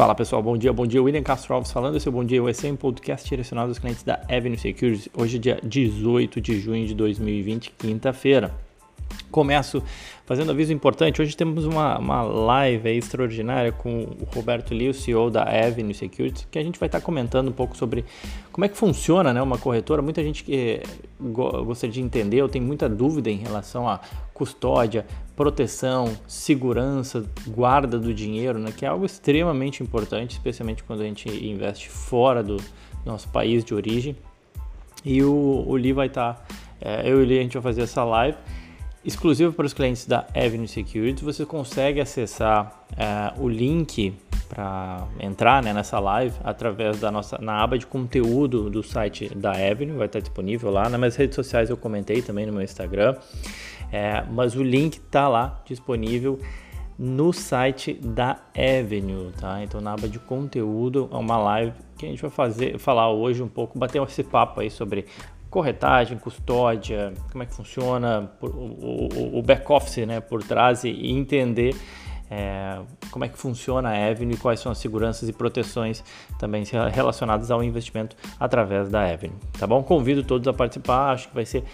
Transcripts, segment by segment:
Fala pessoal, bom dia, bom dia. William Castro Alves falando, esse é o Bom Dia USA, um podcast direcionado aos clientes da Avenue Securities. Hoje é dia 18 de junho de 2020, quinta-feira. Começo fazendo aviso importante. Hoje temos uma, uma live extraordinária com o Roberto o CEO da Avenue Securities, que a gente vai estar comentando um pouco sobre como é que funciona né, uma corretora. Muita gente que gostaria de entender ou tem muita dúvida em relação a custódia, proteção, segurança, guarda do dinheiro, né, que é algo extremamente importante, especialmente quando a gente investe fora do nosso país de origem. E o, o Lee vai estar, é, eu e o Lee a gente vai fazer essa live exclusivo para os clientes da Avenue Security. Você consegue acessar uh, o link para entrar né, nessa live através da nossa na aba de conteúdo do site da Avenue, vai estar disponível lá. Nas minhas redes sociais eu comentei também no meu Instagram, é, mas o link está lá disponível no site da Avenue, tá? Então na aba de conteúdo é uma live que a gente vai fazer, falar hoje um pouco, bater esse papo aí sobre corretagem, custódia, como é que funciona o, back-office né, por trás e entender é, como é que funciona a Avenue e quais são as seguranças e proteções também relacionadas ao investimento através da Avenue, tá bom? Convido todos a participar, acho que vai ser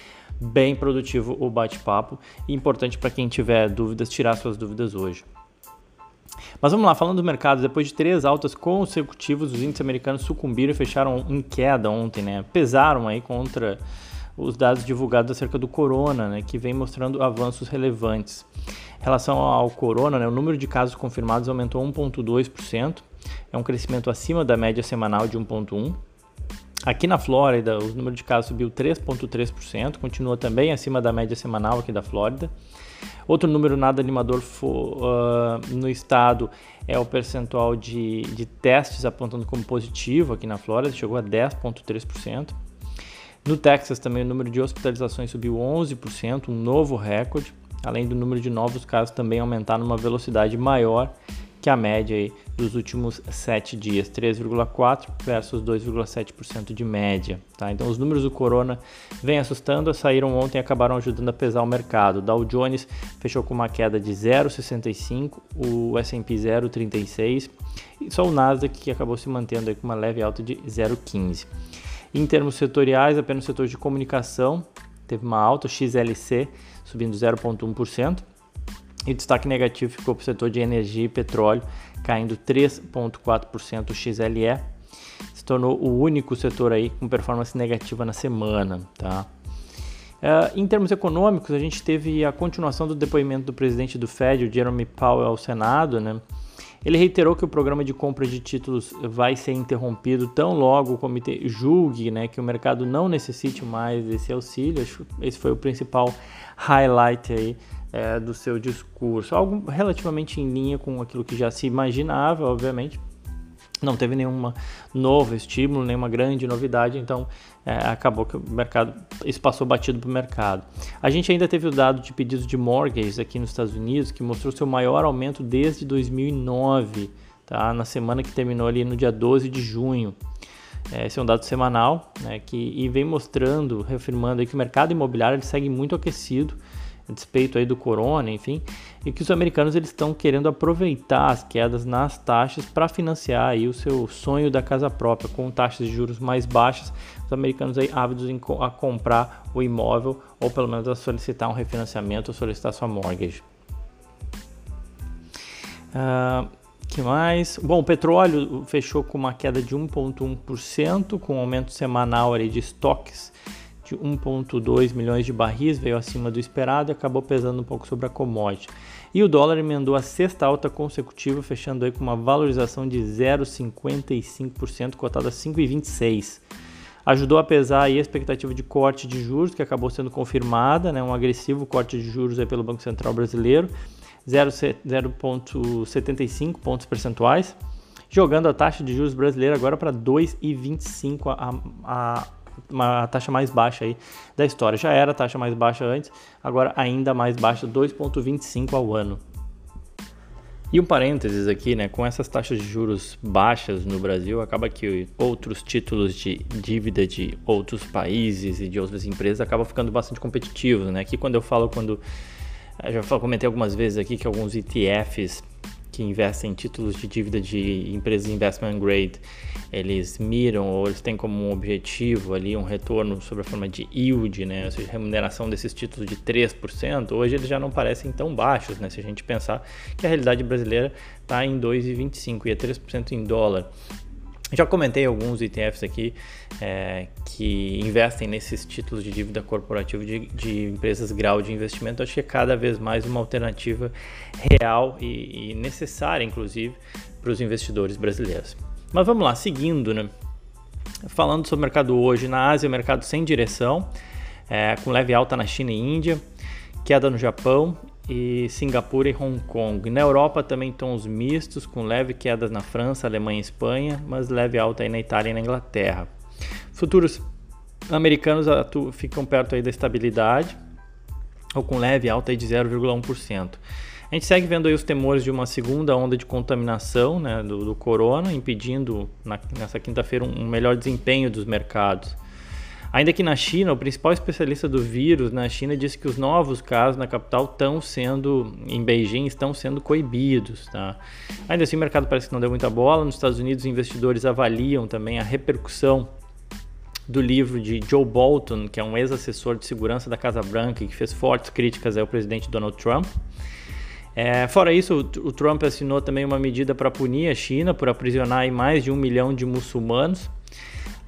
bem produtivo o bate-papo e importante para quem tiver dúvidas, tirar suas dúvidas hoje. Mas vamos lá, falando do mercado, depois de três altas consecutivas, os índices americanos sucumbiram e fecharam em queda ontem, né? Pesaram aí contra os dados divulgados acerca do corona, né, que vem mostrando avanços relevantes. Em relação ao corona, né, o número de casos confirmados aumentou 1,2%, é um crescimento acima da média semanal de 1,1%. Aqui na Flórida, o número de casos subiu 3,3%, continua também acima da média semanal aqui da Flórida. Outro número nada animador uh, no estado é o percentual de, de testes apontando como positivo aqui na Flórida, chegou a 10,3%. No Texas também o número de hospitalizações subiu 11%, um novo recorde, além do número de novos casos também aumentar numa velocidade maior que a média aí dos últimos sete dias, 3,4 versus 2,7% de média. Tá? Então os números do corona vêm assustando, saíram ontem e acabaram ajudando a pesar o mercado. Dow Jones fechou com uma queda de 0,65, o S&P 0,36 e só o Nasdaq que acabou se mantendo aí com uma leve alta de 0,15. Em termos setoriais, apenas o setor de comunicação teve uma alta, o XLC subindo 0,1%. E destaque negativo ficou para o setor de energia e petróleo, caindo 3,4% o XLE. Se tornou o único setor aí com performance negativa na semana. Tá? Uh, em termos econômicos, a gente teve a continuação do depoimento do presidente do Fed, o Jeremy Powell, ao Senado. Né? Ele reiterou que o programa de compra de títulos vai ser interrompido tão logo o comitê julgue né, que o mercado não necessite mais desse auxílio. Esse foi o principal highlight aí é, do seu discurso. Algo relativamente em linha com aquilo que já se imaginava, obviamente. Não teve nenhum novo estímulo, nenhuma grande novidade, então é, acabou que o mercado, isso passou batido para o mercado. A gente ainda teve o dado de pedidos de mortgages aqui nos Estados Unidos, que mostrou seu maior aumento desde 2009, tá? na semana que terminou ali no dia 12 de junho. É, esse é um dado semanal né, que, e vem mostrando, reafirmando que o mercado imobiliário ele segue muito aquecido a despeito aí do corona, enfim, e que os americanos eles estão querendo aproveitar as quedas nas taxas para financiar aí o seu sonho da casa própria com taxas de juros mais baixas, os americanos aí ávidos em, a comprar o imóvel ou pelo menos a solicitar um refinanciamento ou solicitar sua mortgage. Uh, que mais? Bom, o petróleo fechou com uma queda de 1,1%, com um aumento semanal de estoques de 1,2 milhões de barris, veio acima do esperado e acabou pesando um pouco sobre a commodity. E o dólar emendou a sexta alta consecutiva, fechando aí com uma valorização de 0,55%, cotada a 5,26%. Ajudou a pesar a expectativa de corte de juros, que acabou sendo confirmada, né, um agressivo corte de juros aí pelo Banco Central Brasileiro, 0,75 pontos percentuais, jogando a taxa de juros brasileira agora para 2,25 a, a, uma taxa mais baixa aí da história. Já era a taxa mais baixa antes, agora ainda mais baixa, 2,25 ao ano. E um parênteses aqui, né? Com essas taxas de juros baixas no Brasil, acaba que outros títulos de dívida de outros países e de outras empresas acabam ficando bastante competitivos, né? Aqui quando eu falo quando eu já comentei algumas vezes aqui que alguns ETFs que investem em títulos de dívida de empresas investment grade, eles miram ou eles têm como objetivo ali um retorno sobre a forma de yield, né, ou seja, remuneração desses títulos de 3%, hoje eles já não parecem tão baixos, né, se a gente pensar que a realidade brasileira está em 2,25 e é 3% em dólar. Já comentei alguns ETFs aqui é, que investem nesses títulos de dívida corporativa de, de, empresas grau de investimento. Acho que é cada vez mais uma alternativa real e, e necessária, inclusive, para os investidores brasileiros. Mas vamos lá, seguindo, né? Falando sobre o mercado hoje, na Ásia, o mercado sem direção, é, com leve alta na China e Índia, queda no Japão e Singapura e Hong Kong. Na Europa também tons mistos, com leve quedas na França, Alemanha e Espanha, mas leve alta aí na Itália e na Inglaterra. Futuros americanos ficam perto aí da estabilidade, ou com leve alta aí de 0,1%. A gente segue vendo aí os temores de uma segunda onda de contaminação né, do, do corona, impedindo na, nessa quinta-feira um, um melhor desempenho dos mercados. Ainda que na China, o principal especialista do vírus na China disse que os novos casos na capital estão sendo, em Beijing, estão sendo coibidos. Tá? Ainda assim, o mercado parece que não deu muita bola. Nos Estados Unidos, investidores avaliam também a repercussão do livro de Joe Bolton, que é um ex-assessor de segurança da Casa Branca e que fez fortes críticas ao presidente Donald Trump. É, fora isso, o, Trump assinou também uma medida para punir a China por aprisionar mais de um milhão de muçulmanos.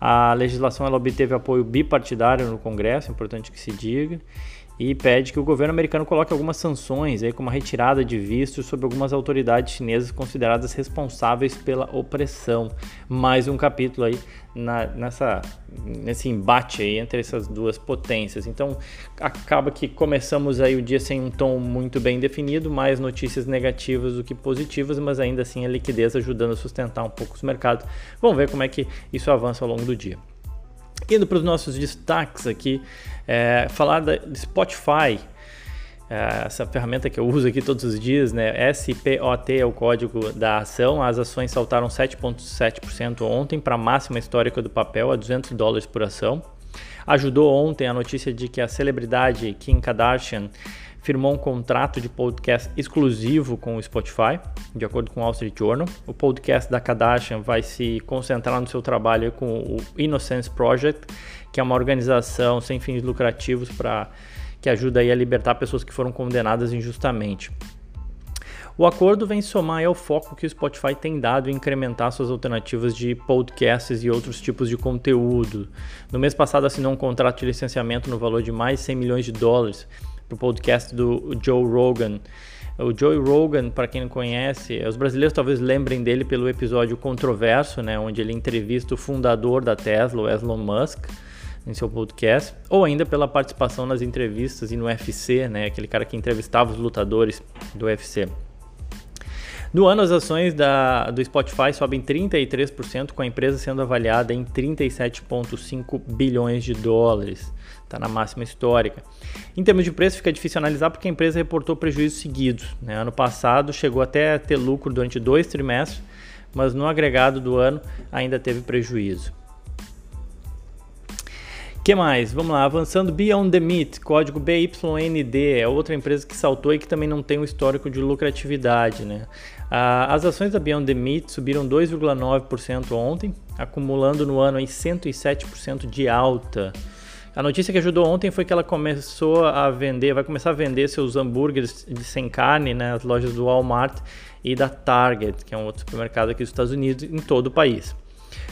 A legislação ela obteve apoio bipartidário no Congresso, é importante que se diga, e pede que o governo americano coloque algumas sanções, aí, como a retirada de vistos sobre algumas autoridades chinesas consideradas responsáveis pela opressão. Mais um capítulo aí na, nessa, nesse embate aí entre essas duas potências. Então acaba que começamos aí o dia sem um tom muito bem definido, mais notícias negativas do que positivas, mas ainda assim a liquidez ajudando a sustentar um pouco os mercados. Vamos ver como é que isso avança ao longo do dia. Indo para os nossos destaques aqui, é, falar da Spotify, é, essa ferramenta que eu uso aqui todos os dias, né? SPOT é o código da ação. As ações saltaram 7,7% ontem para a máxima histórica do papel, a 200 dólares por ação. Ajudou ontem a notícia de que a celebridade Kim Kardashian firmou um contrato de podcast exclusivo com o Spotify, de acordo com o Wall Street Journal. O podcast da Kardashian vai se concentrar no seu trabalho com o Innocence Project, que é uma organização sem fins lucrativos para que ajuda a libertar pessoas que foram condenadas injustamente. O acordo vem somar ao foco que o Spotify tem dado em incrementar suas alternativas de podcasts e outros tipos de conteúdo. No mês passado assinou um contrato de licenciamento no valor de mais de 100 milhões de dólares para o podcast do Joe Rogan. O Joe Rogan, para quem não conhece, os brasileiros talvez lembrem dele pelo episódio controverso, né, onde ele entrevista o fundador da Tesla, Elon Musk, em seu podcast, ou ainda pela participação nas entrevistas e no UFC, né, aquele cara que entrevistava os lutadores do UFC. No ano, as ações da, do Spotify sobem 33%, com a empresa sendo avaliada em 37,5 bilhões de dólares. Está na máxima histórica. Em termos de preço, fica difícil analisar porque a empresa reportou prejuízos seguidos. Né? Ano passado chegou até a ter lucro durante dois trimestres, mas no agregado do ano ainda teve prejuízo que mais? Vamos lá, avançando Beyond the Meat, código BYND, é outra empresa que saltou e que também não tem um histórico de lucratividade, né? Ah, as ações da Beyond the Meat subiram 2,9% ontem, acumulando no ano aí 107% de alta. A notícia que ajudou ontem foi que ela começou a vender, vai começar a vender seus hambúrgueres de sem carne nas né, lojas do Walmart e da Target, que é um outro supermercado aqui dos Estados Unidos, em todo o país.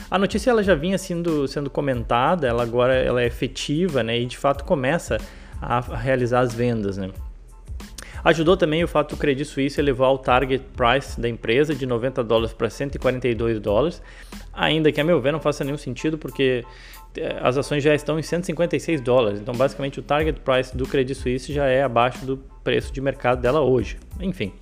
A notícia ela já vinha sendo, sendo comentada, ela agora ela é efetiva, né? E de fato começa a realizar as vendas, né? Ajudou também o fato do Credit Suisse elevar o target price da empresa de 90 dólares para 142 dólares, ainda que a meu ver não faça nenhum sentido porque as ações já estão em 156 dólares, então basicamente o target price do Credit Suisse já é abaixo do preço de mercado dela hoje. Enfim,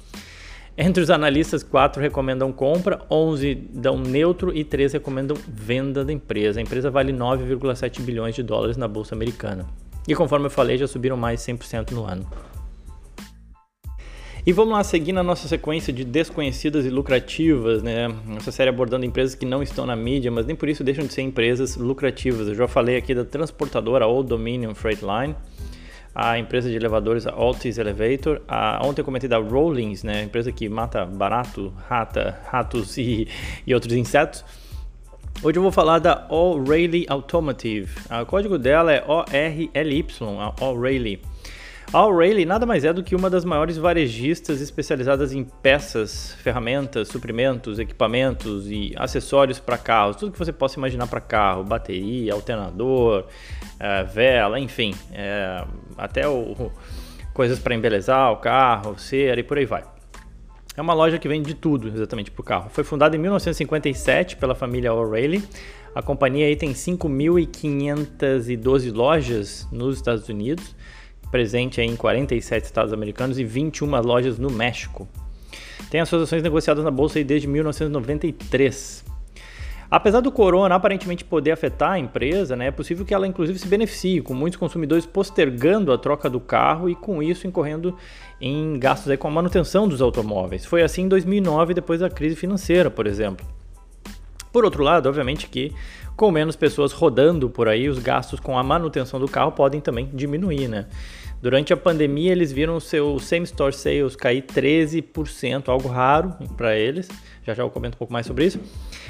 entre os analistas, 4 recomendam compra, 11 dão neutro e 3 recomendam venda da empresa. A empresa vale 9,7 bilhões de dólares na bolsa americana. E conforme eu falei, já subiram mais 100% no ano. E vamos lá seguir na nossa sequência de desconhecidas e lucrativas, né? Nossa série abordando empresas que não estão na mídia, mas nem por isso deixam de ser empresas lucrativas. Eu já falei aqui da transportadora Old Dominion Freight Line, a empresa de elevadores, Altis Elevator. A, ontem eu comentei da Rollins, né, empresa que mata barato, rata, ratos e, e outros insetos. Hoje eu vou falar da O'Reilly Automotive. O código dela é ORLY, a O'Reilly. A O'Reilly nada mais é do que uma das maiores varejistas especializadas em peças, ferramentas, suprimentos, equipamentos e acessórios para carros. Tudo que você possa imaginar para carro, bateria, alternador, é, vela, enfim, é, até o, coisas para embelezar o carro, cera e por aí vai. É uma loja que vende de tudo exatamente para o carro. Foi fundada em 1957 pela família O'Reilly. A companhia aí tem 5.512 lojas nos Estados Unidos presente em 47 estados americanos e 21 lojas no México. Tem as suas ações negociadas na bolsa desde 1993. Apesar do corona aparentemente poder afetar a empresa, né, é possível que ela inclusive se beneficie, com muitos consumidores postergando a troca do carro e com isso incorrendo em gastos com a manutenção dos automóveis. Foi assim em 2009, depois da crise financeira, por exemplo. Por outro lado, obviamente que com menos pessoas rodando por aí, os gastos com a manutenção do carro podem também diminuir, né? Durante a pandemia, eles viram o seu same-store sales cair 13%, algo raro para eles. Já já eu comento um pouco mais sobre isso.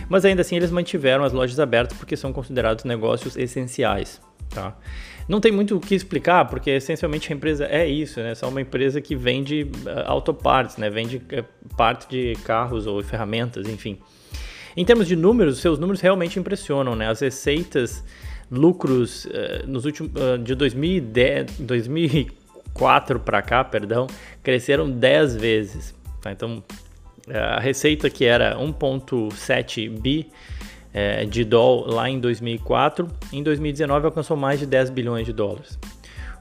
Mas ainda assim, eles mantiveram as lojas abertas porque são considerados negócios essenciais. Tá? Não tem muito o que explicar, porque essencialmente a empresa é isso, né? É só uma empresa que vende uh, autopartes, né? Vende uh, parte de carros ou ferramentas, enfim. Em termos de números, seus números realmente impressionam, né? As receitas lucros uh, nos últimos uh, de 2010, 2004 para cá, perdão, cresceram 10 vezes. Tá? Então, a receita que era 1.7 bi eh, de dólar lá em 2004, em 2019 alcançou mais de 10 bilhões de dólares.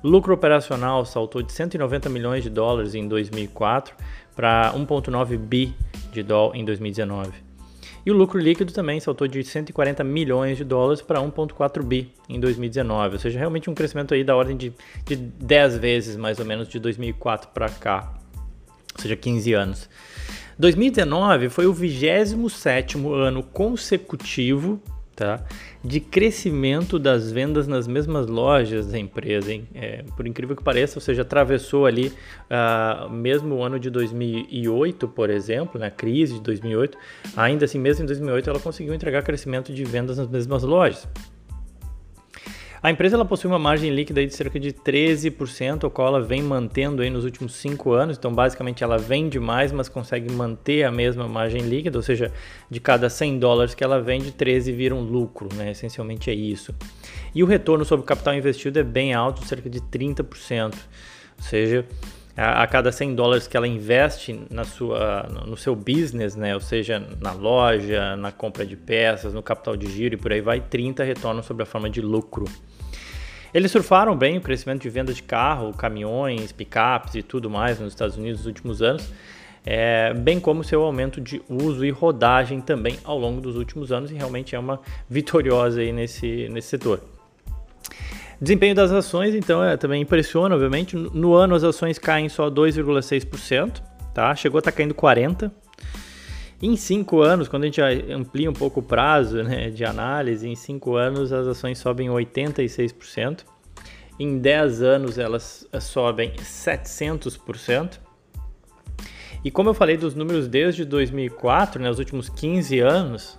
Lucro operacional saltou de 190 milhões de dólares em 2004 para 1.9 bi de dólar em 2019. E o lucro líquido também saltou de 140 milhões de dólares para 1,4 bi em 2019, ou seja, realmente um crescimento aí da ordem de, de 10 vezes mais ou menos de 2004 para cá, ou seja, 15 anos. 2019 foi o 27 ano consecutivo tá? de crescimento das vendas nas mesmas lojas da empresa. É, por incrível que pareça, ou seja, atravessou ali uh, mesmo o ano de 2008, por exemplo, na né? crise de 2008, ainda assim, mesmo em 2008, ela conseguiu entregar crescimento de vendas nas mesmas lojas. A empresa ela possui uma margem líquida de cerca de 13%, a qual ela vem mantendo aí nos últimos 5 anos. Então, basicamente, ela vende mais, mas consegue manter a mesma margem líquida, ou seja, de cada 100 dólares que ela vende, 13 viram lucro, né? Essencialmente é isso. E o retorno sobre o capital investido é bem alto, cerca de 30%. Ou seja, a, cada 100 dólares que ela investe na sua, no seu business, né? ou seja, na loja, na compra de peças, no capital de giro e por aí vai, 30 retornam sobre a forma de lucro. Eles surfaram bem o crescimento de venda de carro, caminhões, picapes e tudo mais nos Estados Unidos nos últimos anos, é, bem como seu aumento de uso e rodagem também ao longo dos últimos anos e realmente é uma vitoriosa aí nesse, nesse setor. Desempenho das ações, então, é, também impressiona, obviamente. No ano as ações caem só 2,6%, tá? Chegou a estar tá caindo 40%. Em cinco anos, quando a gente amplia um pouco o prazo né, de análise, em cinco anos as ações sobem 86%. Em 10 anos elas sobem 700%. E como eu falei dos números desde 2004, né, os últimos 15 anos,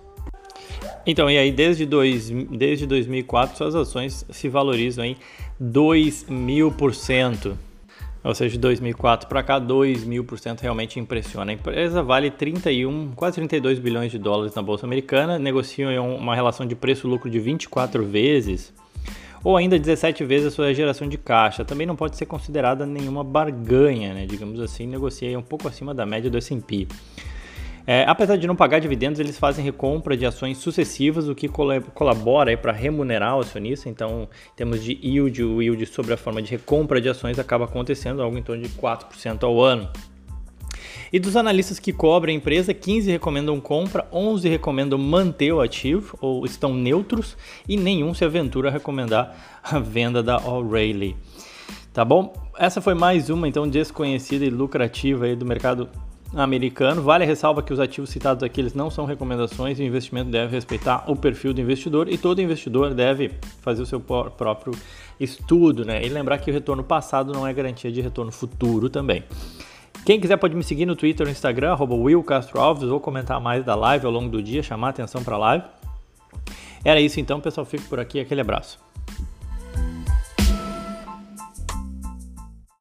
então, e aí desde, dois, desde 2004 suas ações se valorizam em 2 mil por cento. Ou seja, de 2004 para cá, 2 mil por cento realmente impressiona. A empresa vale 31, quase 32 bilhões de dólares na Bolsa Americana, negociam em uma relação de preço-lucro de 24 vezes, ou ainda 17 vezes a sua geração de caixa. Também não pode ser considerada nenhuma barganha, né? digamos assim, negocia um pouco acima da média do S&P. É, apesar de não pagar dividendos, eles fazem recompra de ações sucessivas, o que colabora para remunerar o acionista. Então, em termos de yield, o yield sobre a forma de recompra de ações acaba acontecendo algo em torno de 4% ao ano. E dos analistas que cobrem a empresa, 15 recomendam compra, 11 recomendam manter o ativo ou estão neutros e nenhum se aventura a recomendar a venda da O'Reilly. Tá bom? Essa foi mais uma então desconhecida e lucrativa aí do mercado americano. Vale a ressalva que os ativos citados aqui eles não são recomendações e o investimento deve respeitar o perfil do investidor e todo investidor deve fazer o seu próprio estudo, né? E lembrar que o retorno passado não é garantia de retorno futuro também. Quem quiser pode me seguir no Twitter no Instagram, arroba Will Castro Alves, ou comentar mais da live ao longo do dia, chamar atenção para a live. Era isso então, pessoal. Fico por aqui. Aquele abraço.